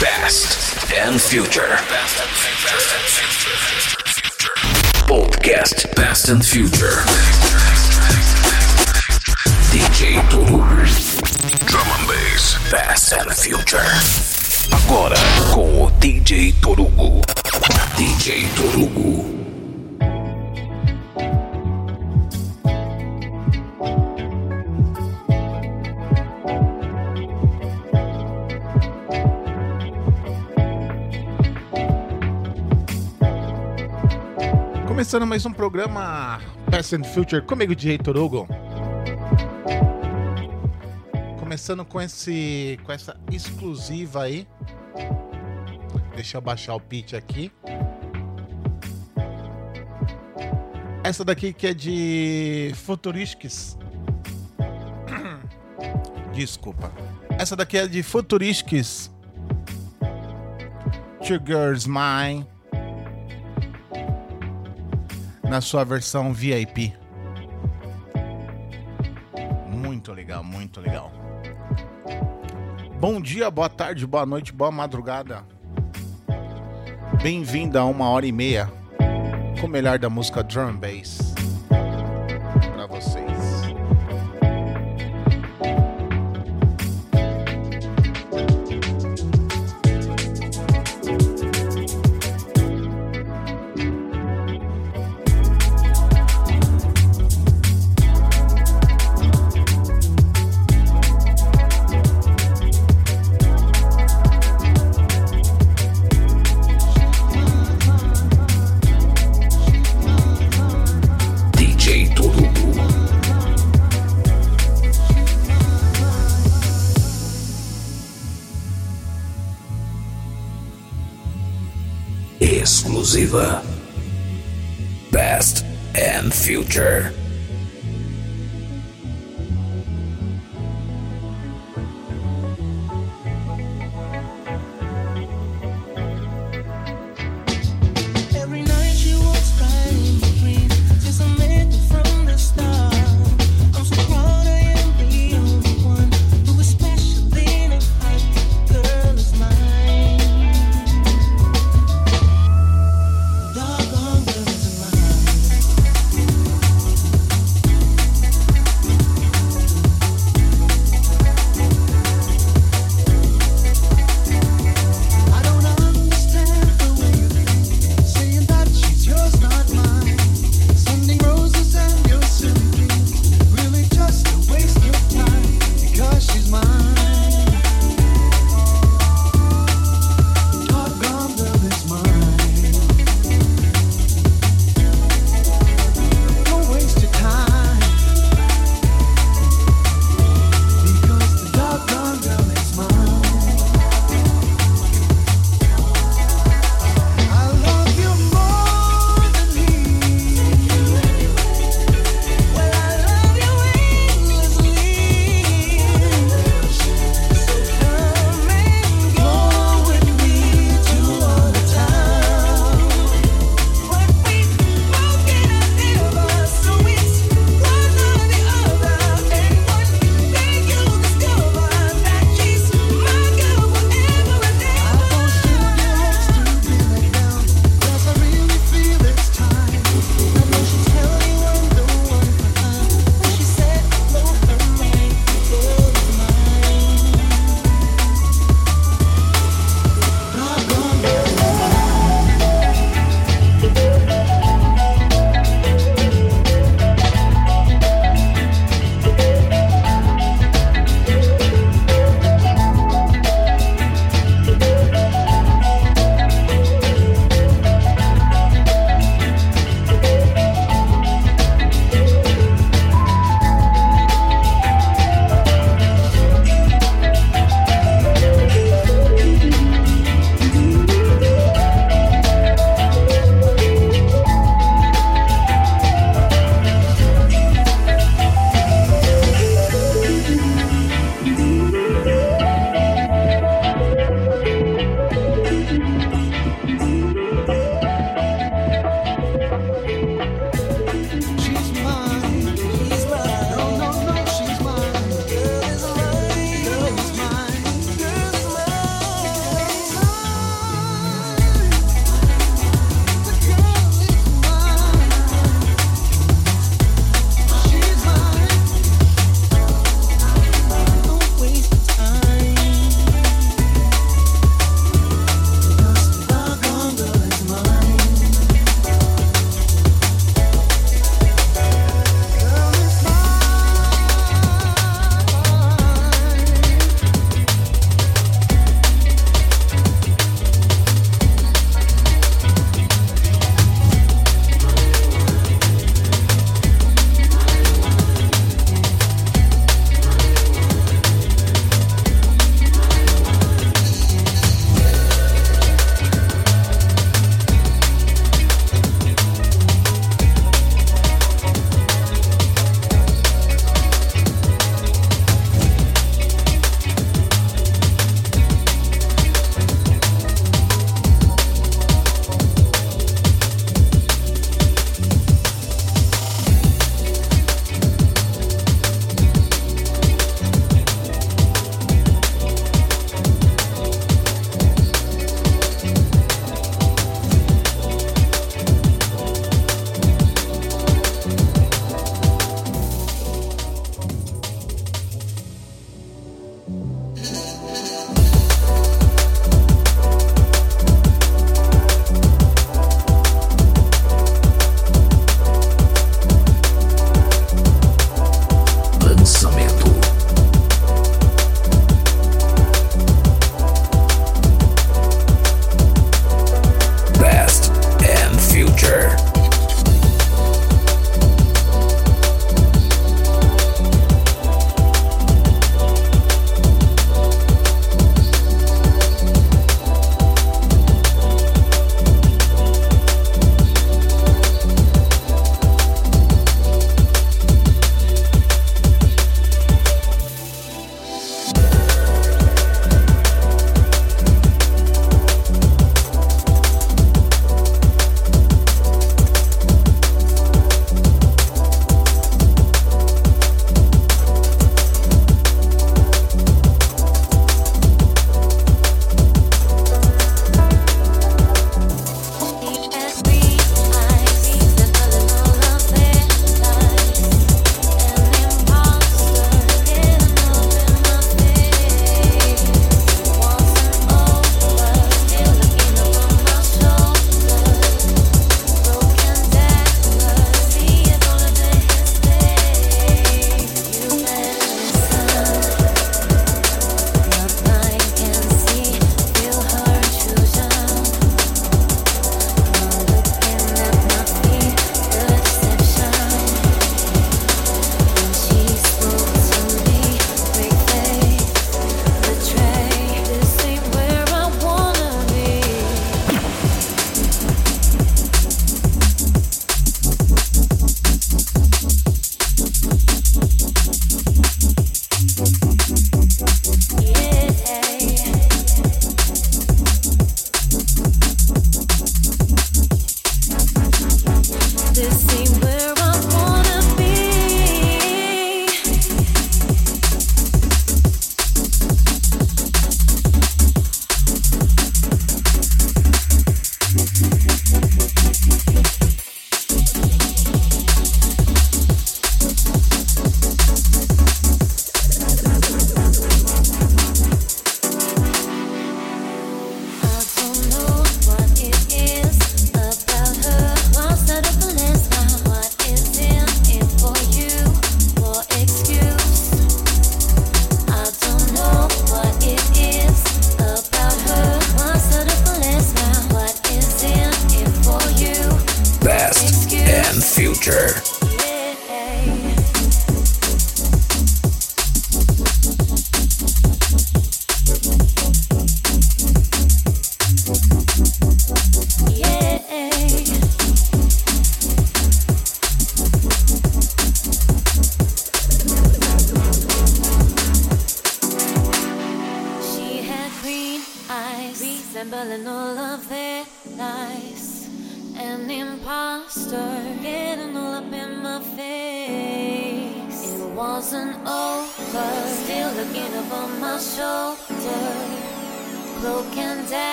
Past and Future. Podcast Past and Future. DJ Toru. Drum and Bass. Past and Future. Agora com o DJ Torugo. DJ Torugo. Começando mais um programa Past and Future comigo, DJ Torugo. Começando com esse com essa exclusiva aí. Deixa eu baixar o pitch aqui. Essa daqui que é de Futuristics. Desculpa. Essa daqui é de Futuristics. Two Girls Mine na sua versão VIP. Muito legal, muito legal. Bom dia, boa tarde, boa noite, boa madrugada. Bem-vindo a uma hora e meia com o melhor da música drum bass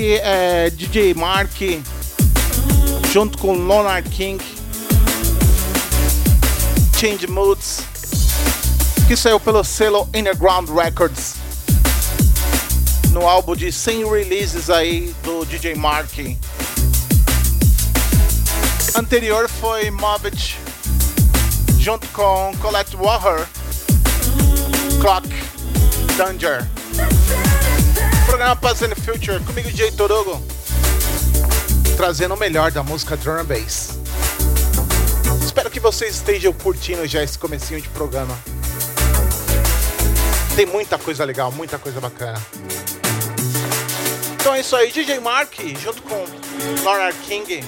é DJ Mark junto com Leonard King. Change Moods. Que saiu pelo selo Underground Records. No álbum de 100 releases aí do DJ Mark. Anterior foi Mobbit junto com Colette Warher. Clock Danger. Programa Passando Future, comigo DJ Torugo. Trazendo o melhor da música Drum and Bass. Espero que vocês estejam curtindo já esse comecinho de programa. Tem muita coisa legal, muita coisa bacana. Então é isso aí, DJ Mark, junto com Lorna King,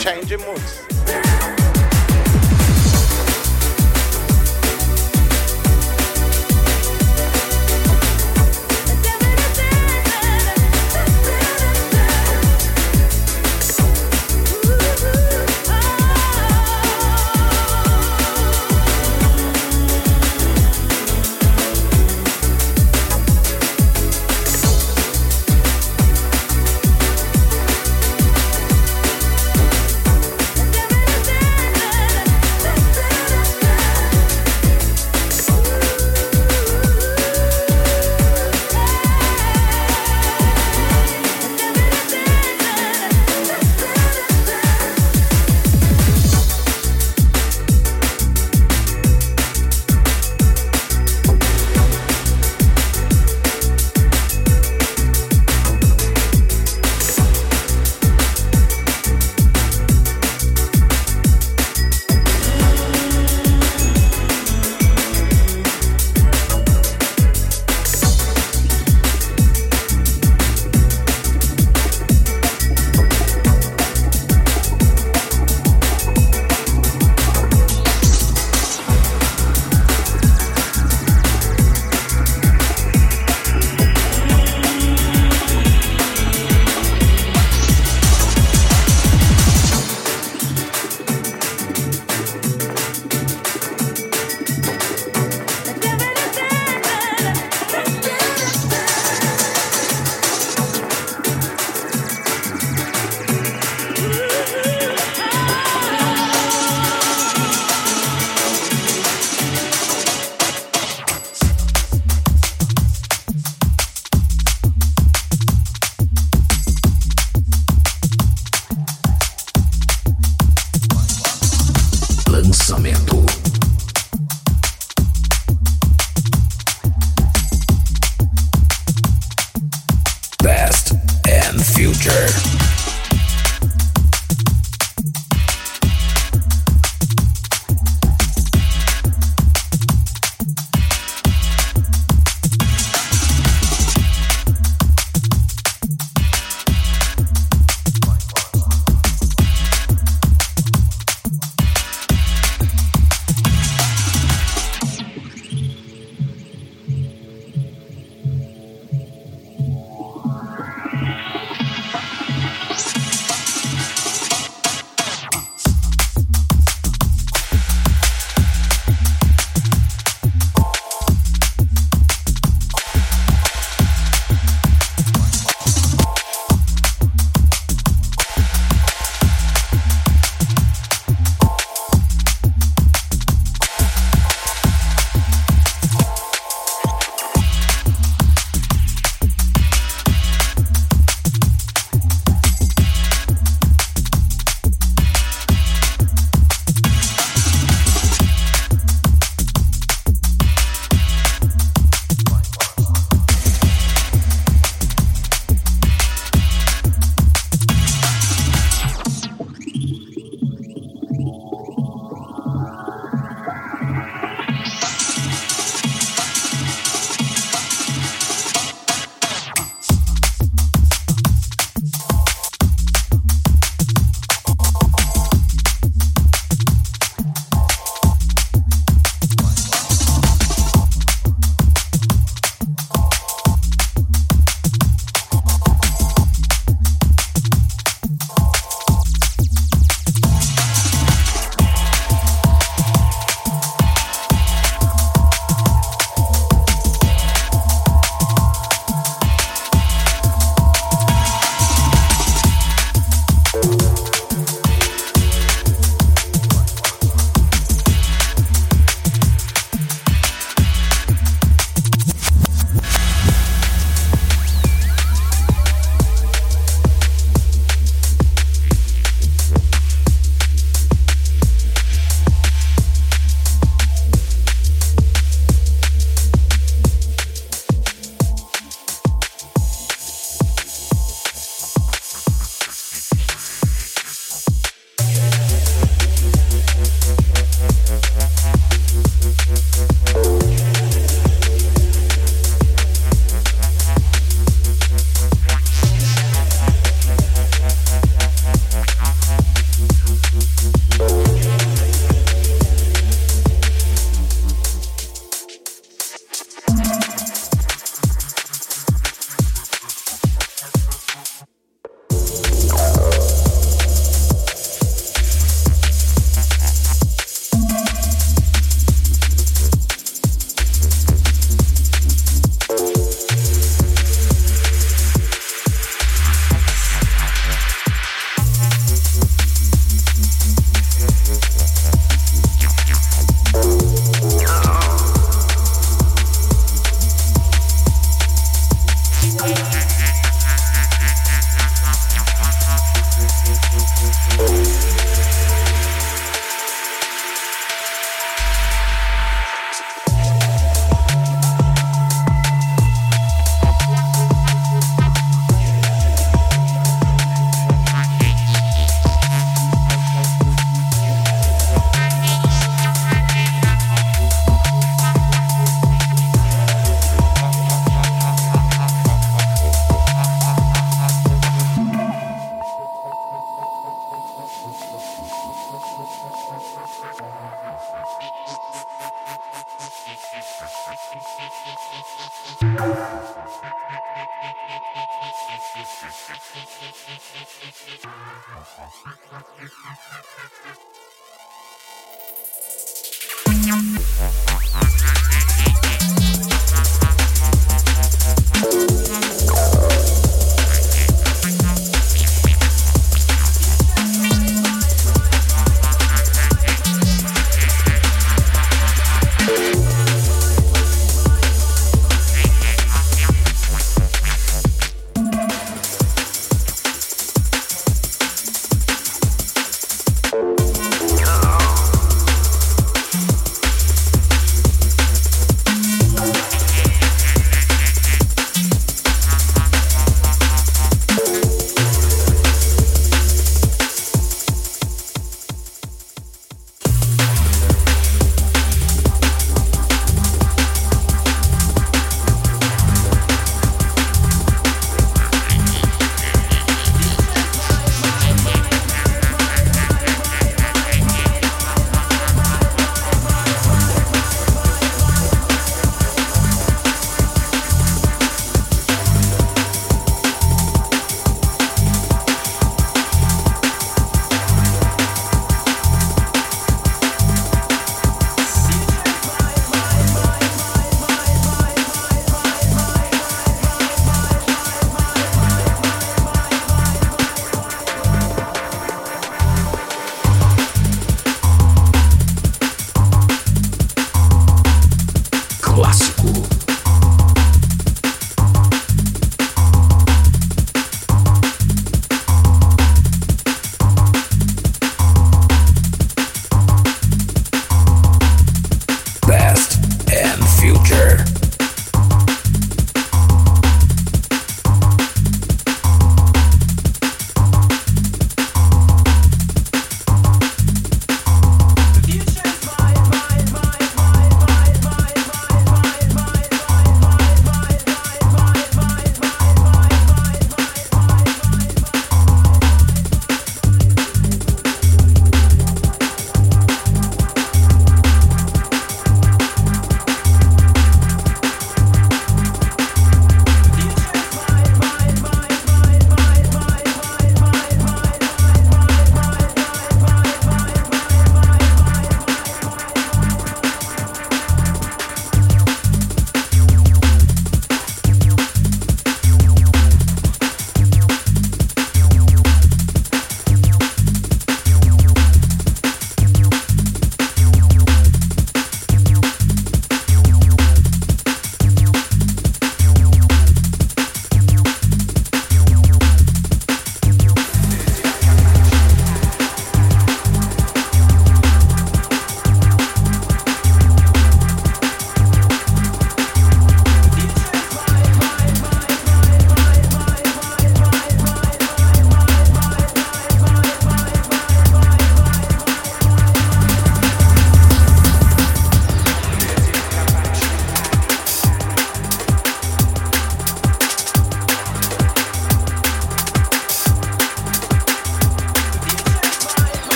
Change Moods.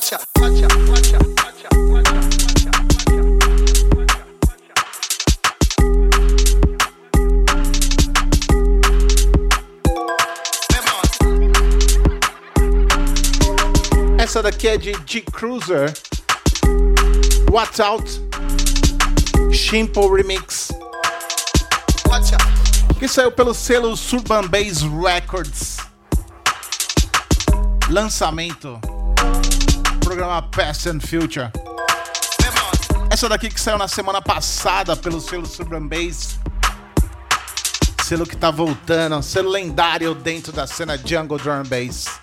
guacha, guacha, guacha. Essa daqui é de G Cruiser. What's Out? Shimple Remix. Que saiu pelo selo Suburban Base Records. Lançamento programa Past and Future. Essa daqui que saiu na semana passada pelo selo Suburban Bass. Selo que tá voltando, selo lendário dentro da cena Jungle Drum Bass.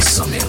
Something.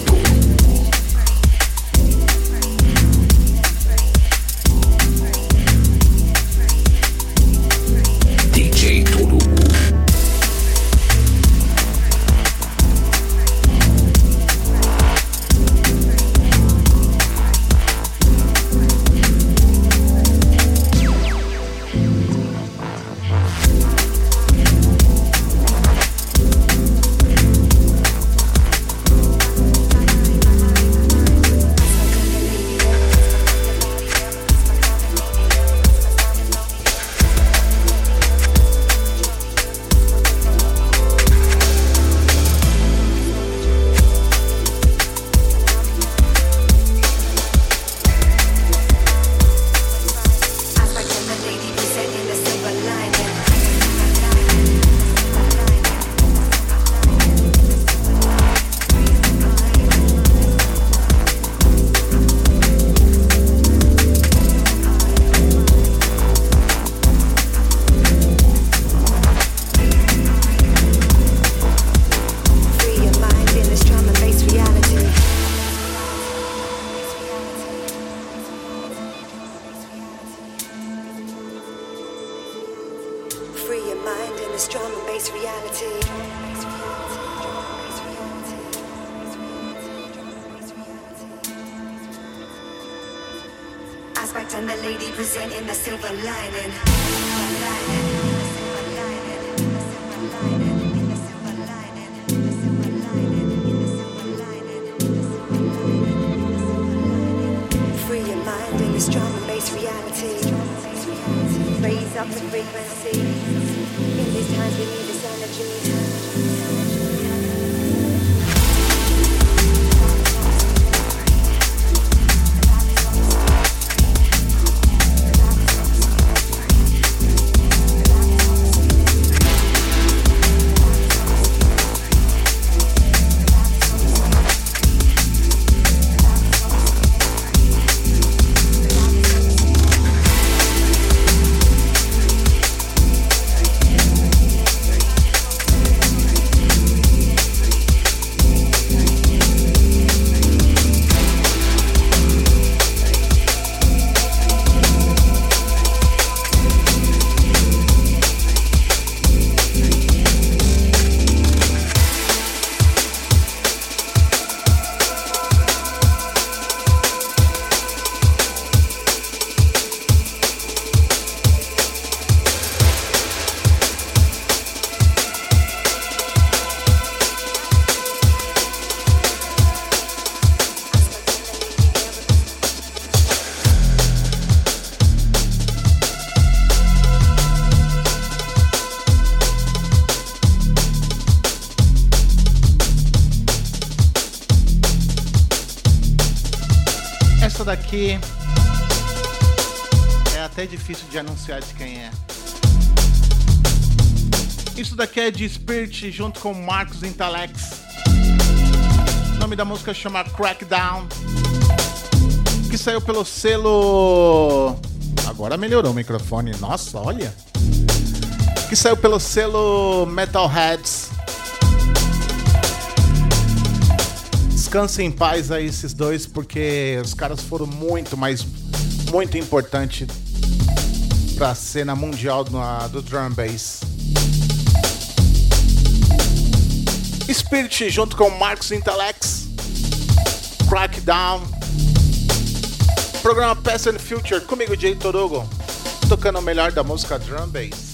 É até difícil de anunciar de quem é. Isso daqui é de Spirit junto com Marcos Intalex. O nome da música chama Crackdown. Que saiu pelo selo. Agora melhorou o microfone. Nossa, olha. Que saiu pelo selo Metalheads. Descansem em paz aí esses dois, porque os caras foram muito, mas muito importante pra cena mundial do, do drum bass. Spirit junto com Marcos Intelex, Crackdown, programa Past and Future, comigo Jay Torugo, tocando o melhor da música drum bass.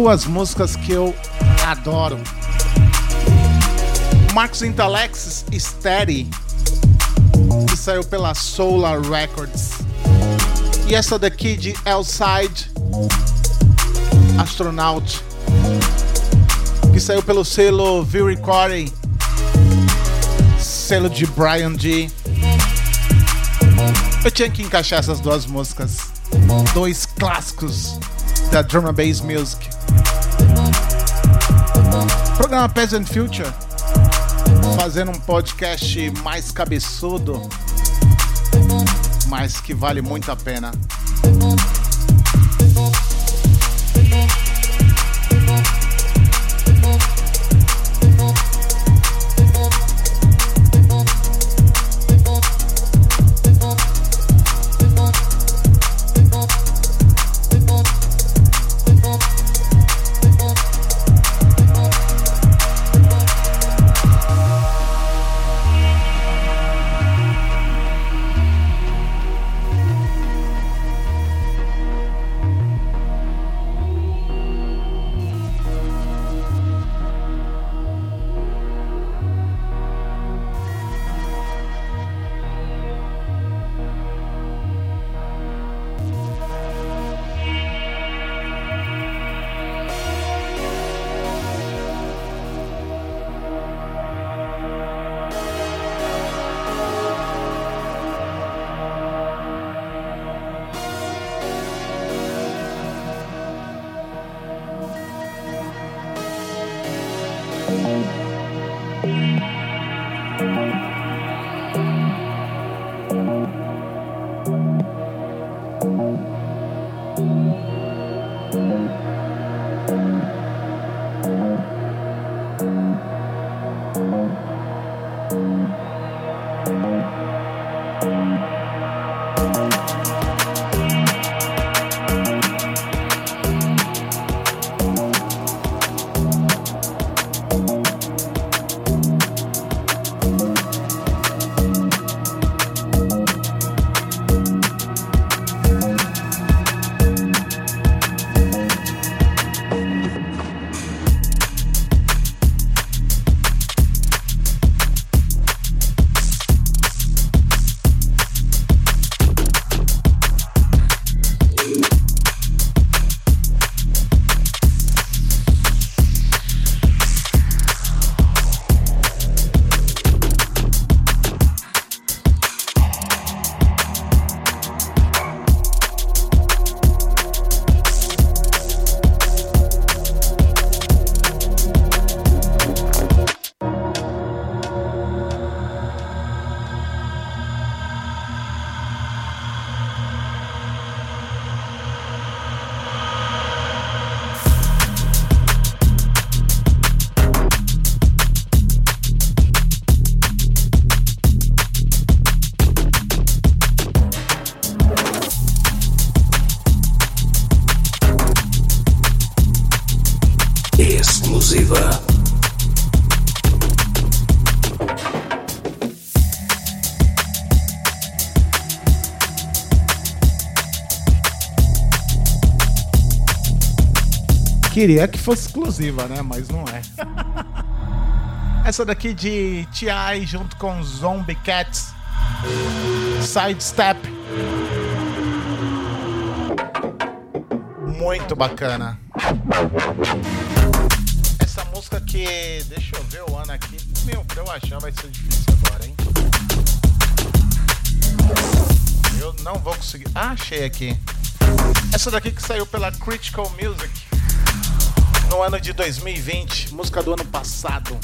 Duas músicas que eu adoro. Marcos Intellex Steady, que saiu pela Solar Records. E essa daqui de Elside, Astronaut, que saiu pelo selo V Recording, selo de Brian G. Eu tinha que encaixar essas duas músicas, dois clássicos da drum and bass music. Programa Peasant Future, fazendo um podcast mais cabeçudo, mas que vale muito a pena. Exclusiva. Queria que fosse exclusiva, né? Mas não é. Essa daqui de T.I. junto com Zombie Cats. Sidestep. Muito bacana. Que. Deixa eu ver o ano aqui. Meu, pra eu achar vai ser difícil agora, hein? Eu não vou conseguir. Ah, achei aqui. Essa daqui que saiu pela Critical Music no ano de 2020, música do ano passado.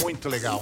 Muito legal.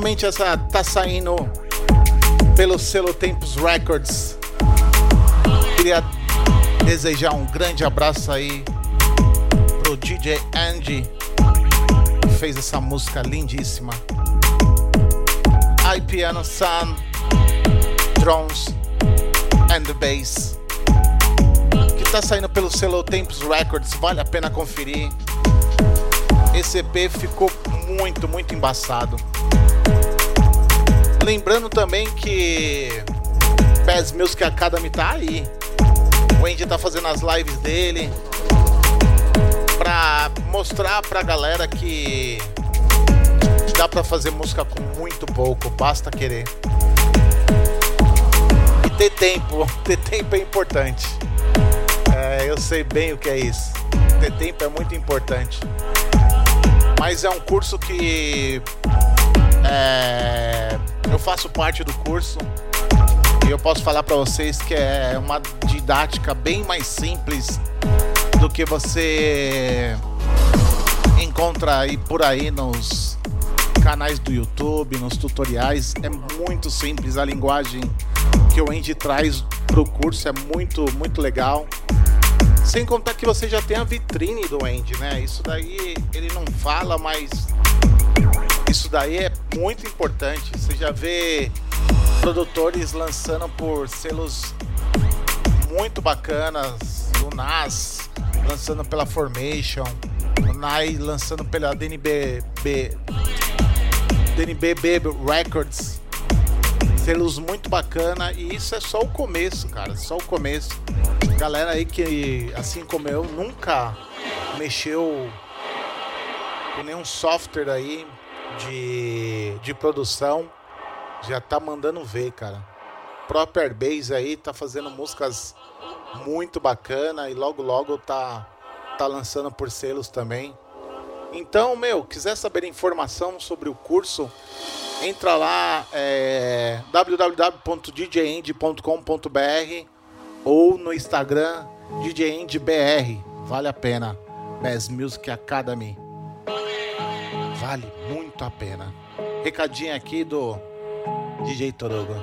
Finalmente essa tá saindo pelo selo Tempos Records. Queria desejar um grande abraço aí pro DJ Andy, que fez essa música lindíssima. I Piano Sun, Drums and the Bass. Que tá saindo pelo selo Tempos Records, vale a pena conferir. Esse EP ficou muito, muito embaçado. Lembrando também que Pass Music Academy tá aí. O Andy tá fazendo as lives dele pra mostrar pra galera que dá pra fazer música com muito pouco, basta querer. E ter tempo, ter tempo é importante. É, eu sei bem o que é isso. Ter tempo é muito importante. Mas é um curso que é, eu faço parte do curso e eu posso falar para vocês que é uma didática bem mais simples do que você encontra aí por aí nos canais do YouTube, nos tutoriais. É muito simples a linguagem que o Andy traz pro curso, é muito, muito legal. Sem contar que você já tem a vitrine do Andy, né? Isso daí ele não fala, mas isso daí é muito importante. Você já vê produtores lançando por selos muito bacanas, o Nas lançando pela Formation, o Nai lançando pela DNB B, DNBB Records. Selos muito bacana e isso é só o começo, cara, só o começo. Galera aí que, assim como eu, nunca mexeu com nenhum software aí de, de produção, já tá mandando ver, cara. Proper Bass aí tá fazendo músicas muito bacana e logo logo tá tá lançando por selos também. Então, meu, quiser saber informação sobre o curso, entra lá é, www.djend.com.br ou no Instagram DJendBR. Vale a pena. Bass Music Academy. Vale muito a pena. Recadinho aqui do DJ Torugo.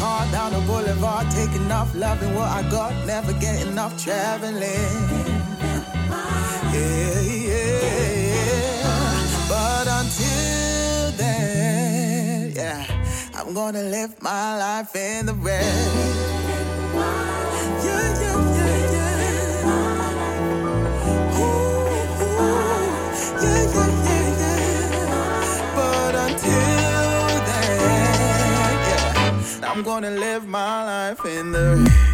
car down the boulevard, taking off, loving what I got, never getting enough traveling. Yeah, yeah. But until then, yeah, I'm gonna live my life in the red. I'm gonna live my life in the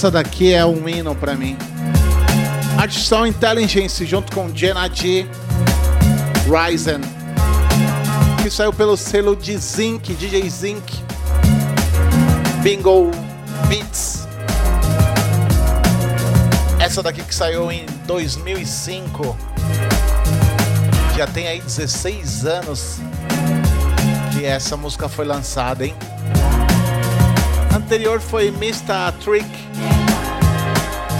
Essa daqui é um hino pra mim. Artificial Intelligence junto com Jenna G. Ryzen. Que saiu pelo selo de Zinc, DJ Zinc. Bingo Beats. Essa daqui que saiu em 2005. Já tem aí 16 anos que essa música foi lançada, hein? Anterior foi Mr. Trick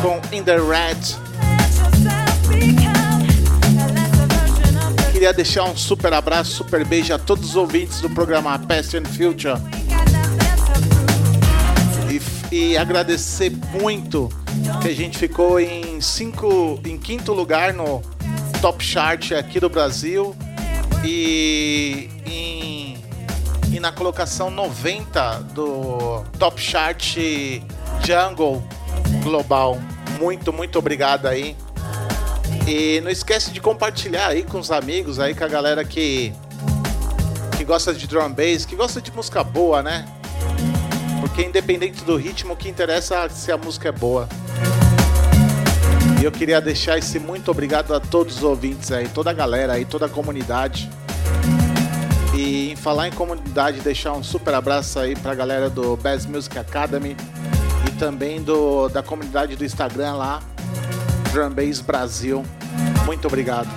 com In the Red. Queria deixar um super abraço, super beijo a todos os ouvintes do programa Past and Future. E, e agradecer muito que a gente ficou em, cinco, em quinto lugar no Top Chart aqui do Brasil e, em, e na colocação 90 do Top Chart Jungle Global. Muito, muito obrigado aí. E não esquece de compartilhar aí com os amigos aí, com a galera que que gosta de drum bass, que gosta de música boa, né? Porque independente do ritmo, o que interessa é se a música é boa. E eu queria deixar esse muito obrigado a todos os ouvintes aí, toda a galera aí, toda a comunidade. E em falar em comunidade, deixar um super abraço aí pra galera do Bass Music Academy também do, da comunidade do Instagram lá, Drum Brasil. Muito obrigado.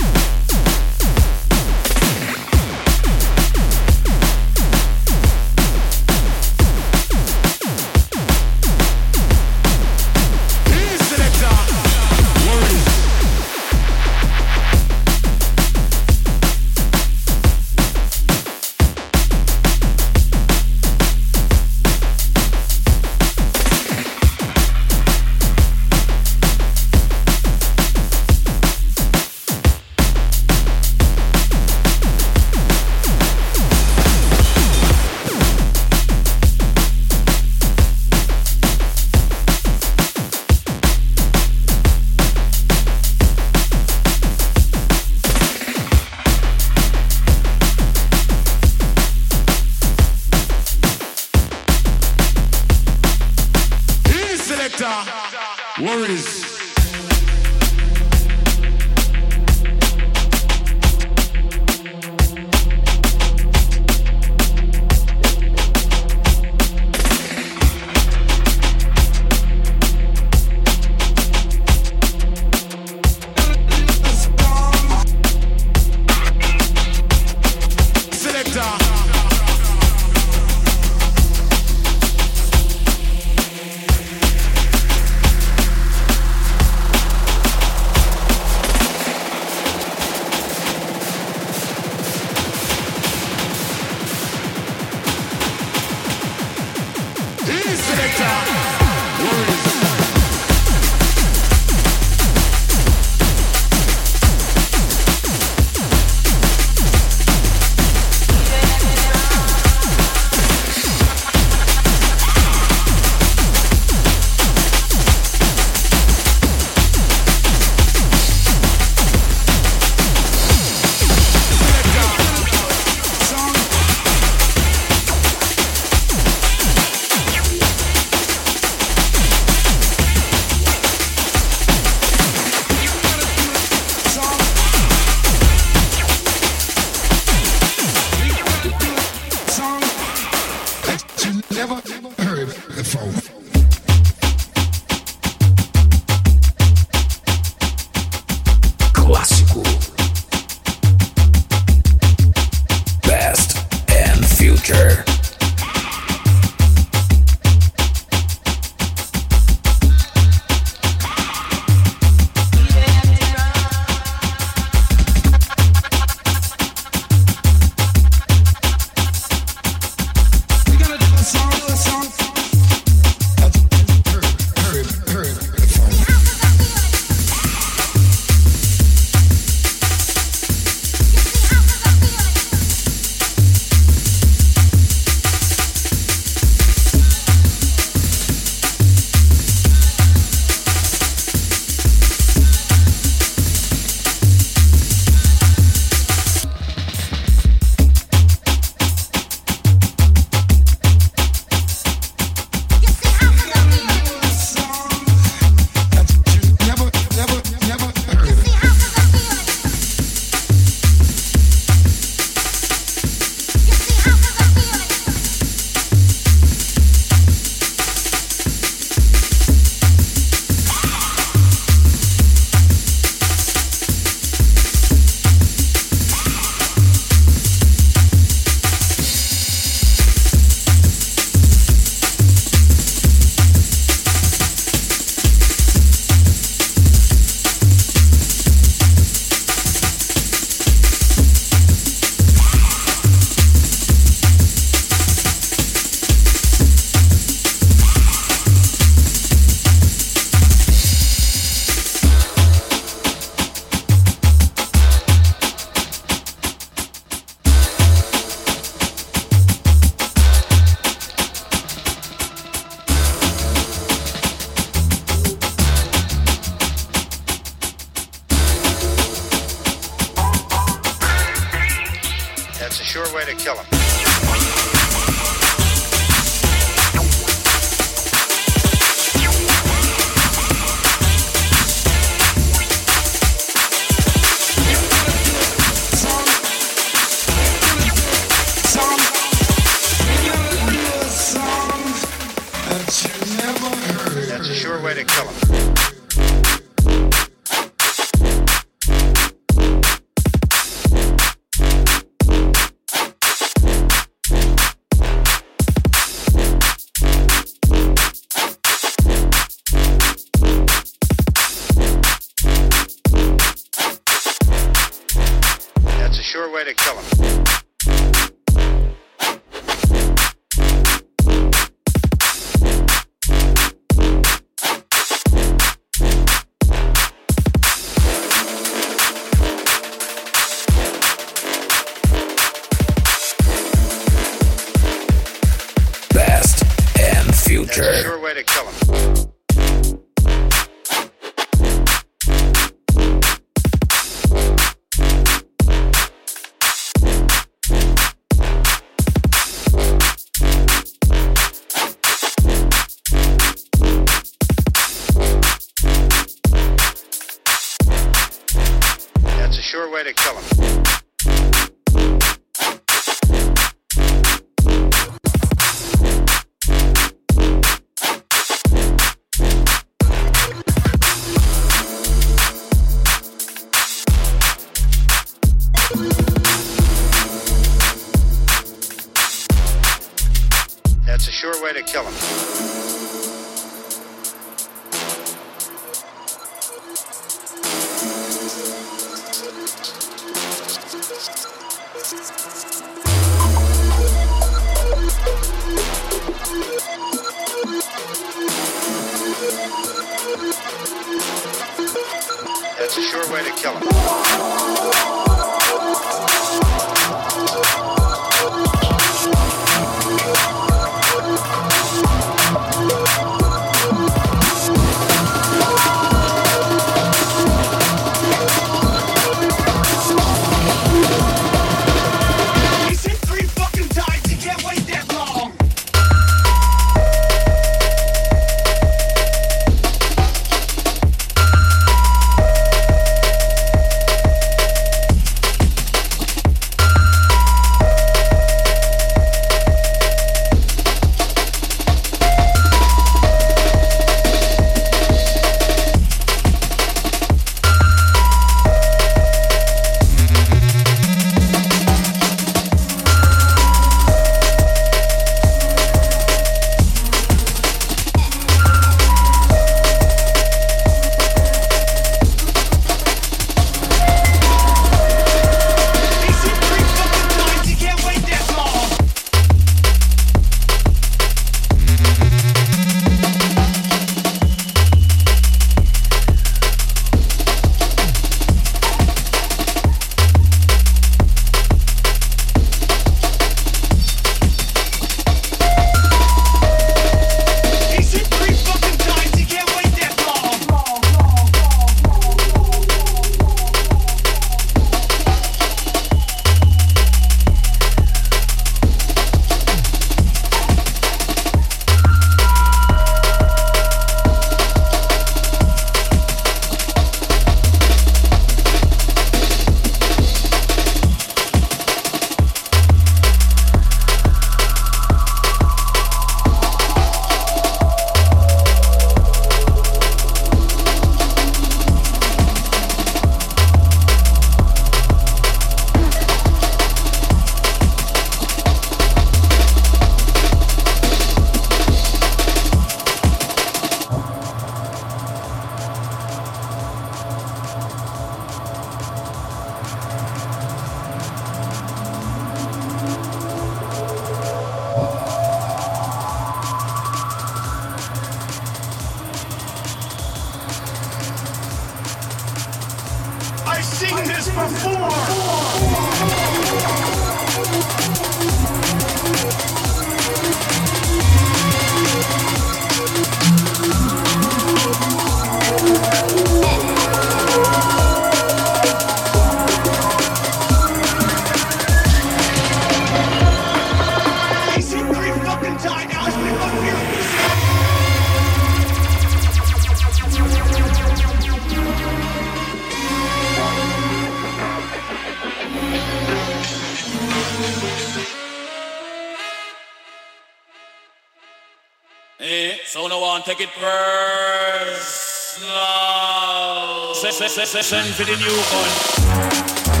Se- se- se- Send for the new one.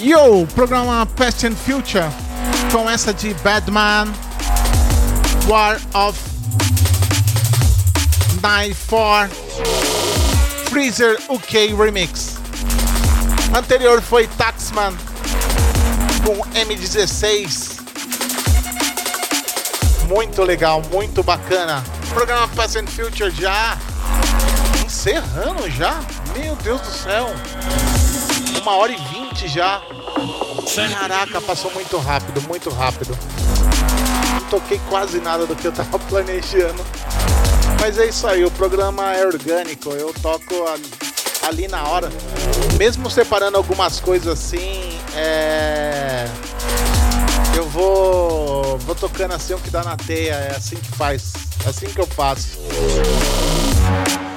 Yo, programa Past and Future com essa de Badman War of 94 Freezer UK Remix. Anterior foi Taxman com M16. Muito legal, muito bacana. Programa Past Future já encerrando já. Meu Deus do céu. Uma hora e vinte já. Caraca, passou muito rápido, muito rápido. Não toquei quase nada do que eu tava planejando. Mas é isso aí, o programa é orgânico, eu toco ali na hora. Mesmo separando algumas coisas assim, é. Eu vou. vou tocando assim o que dá na teia, é assim que faz. É assim que eu faço.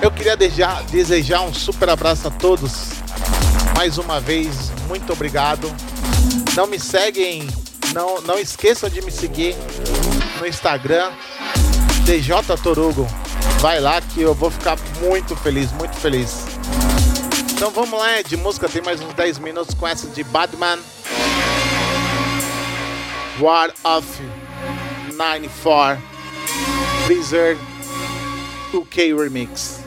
Eu queria desejar, desejar um super abraço a todos. Mais uma vez, muito obrigado. Não me seguem, não, não esqueçam de me seguir no Instagram, DJ Torugo. Vai lá que eu vou ficar muito feliz, muito feliz. Então vamos lá, de música tem mais uns 10 minutos com essa de Batman. War of 94 Freezer UK Remix.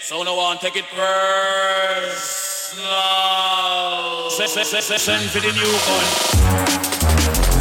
So no one take it personal. Se- se- se- se- Send for the new one.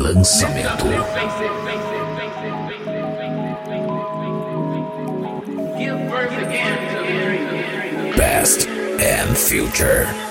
Lançamento. Past and Future.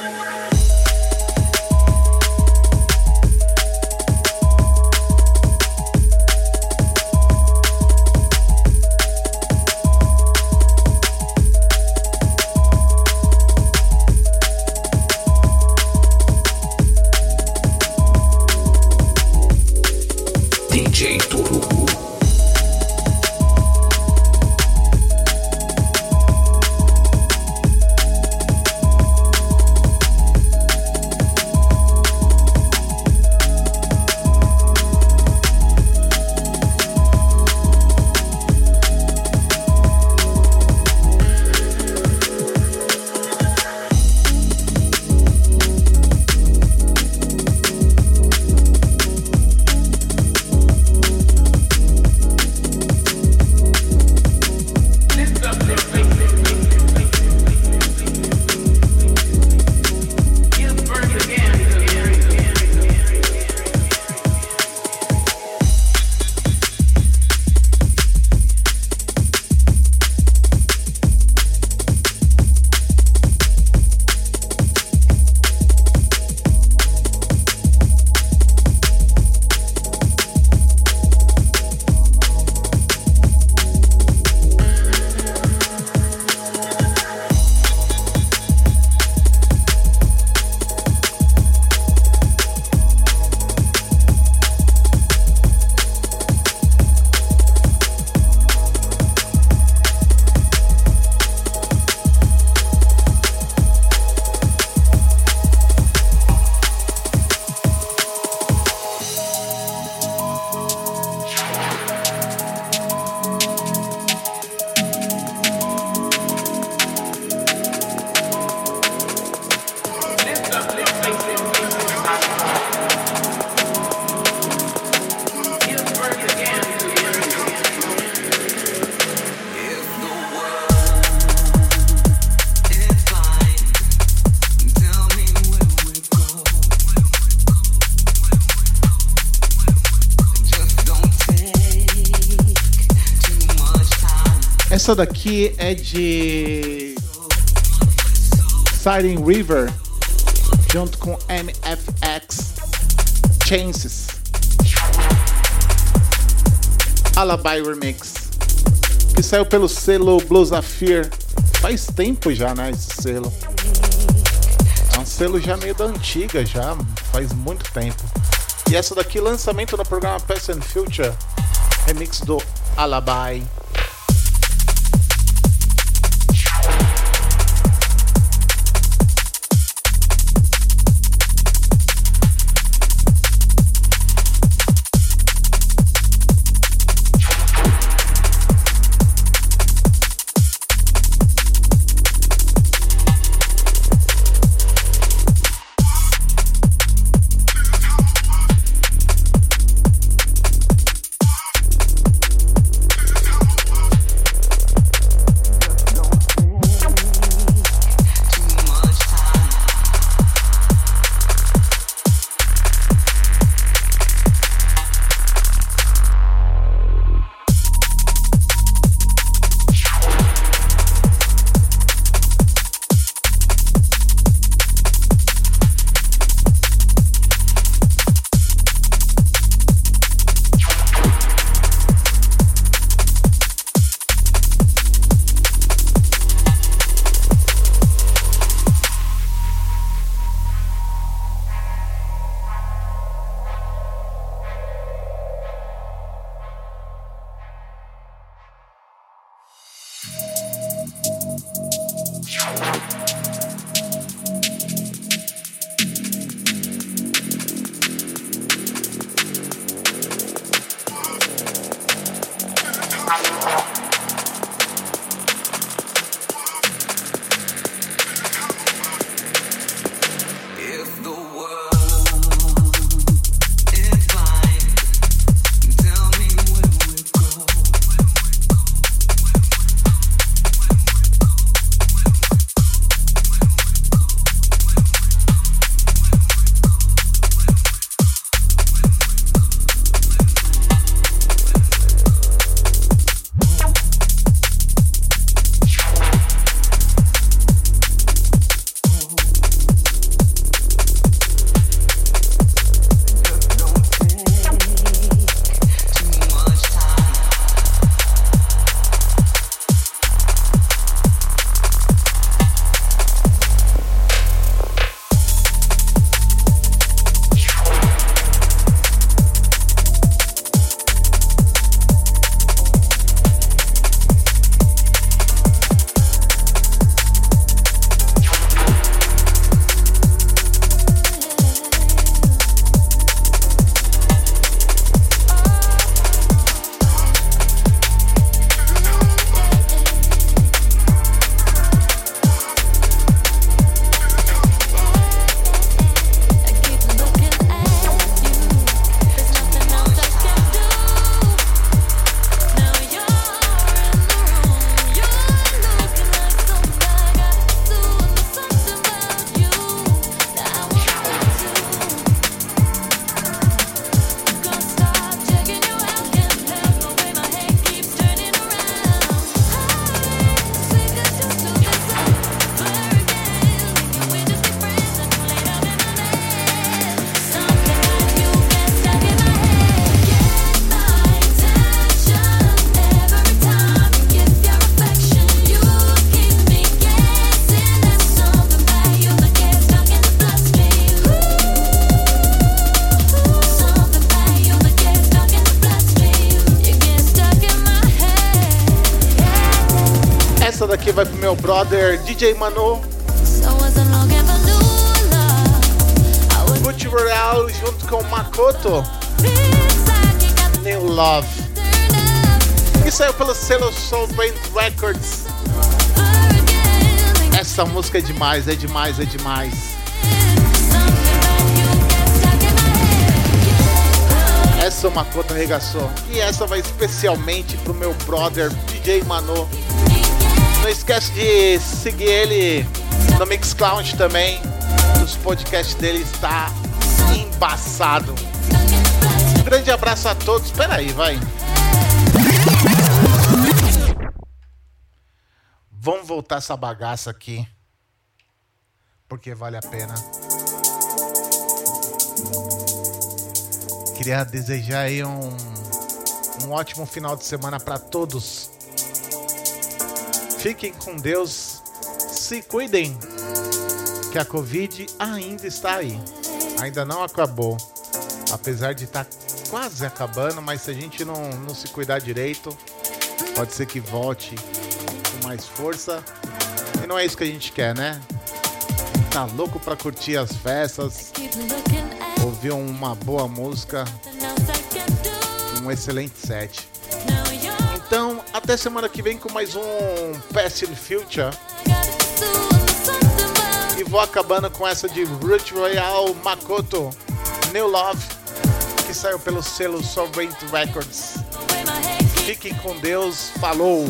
Essa daqui é de Siren River, junto com NFX Chances. Alibi Remix, que saiu pelo selo Bluesafir. Faz tempo já, né, esse selo. É um selo já meio da antiga, já faz muito tempo. E essa daqui, lançamento no programa Past and Future, remix do Alibi. DJ Manu. Gucci Royale junto com Makoto. New Love. Que saiu pelo selo Soul Brain Records. Essa música é demais, é demais, é demais. Essa Makoto arregaçou. E essa vai especialmente pro meu brother DJ Manu. Não esquece de seguir ele no Mixcloud também. Os podcasts dele está embaçado. Um grande abraço a todos. Espera aí, vai. Vamos voltar essa bagaça aqui. Porque vale a pena. Queria desejar aí um, um ótimo final de semana para todos. Fiquem com Deus, se cuidem, que a Covid ainda está aí, ainda não acabou. Apesar de estar quase acabando, mas se a gente não, não se cuidar direito, pode ser que volte com mais força. E não é isso que a gente quer, né? Tá louco pra curtir as festas, ouvir uma boa música, um excelente set. Então, até semana que vem com mais um Past and Future. E vou acabando com essa de Root Royale Makoto New Love, que saiu pelo selo Sovereign Records. Fiquem com Deus, falou!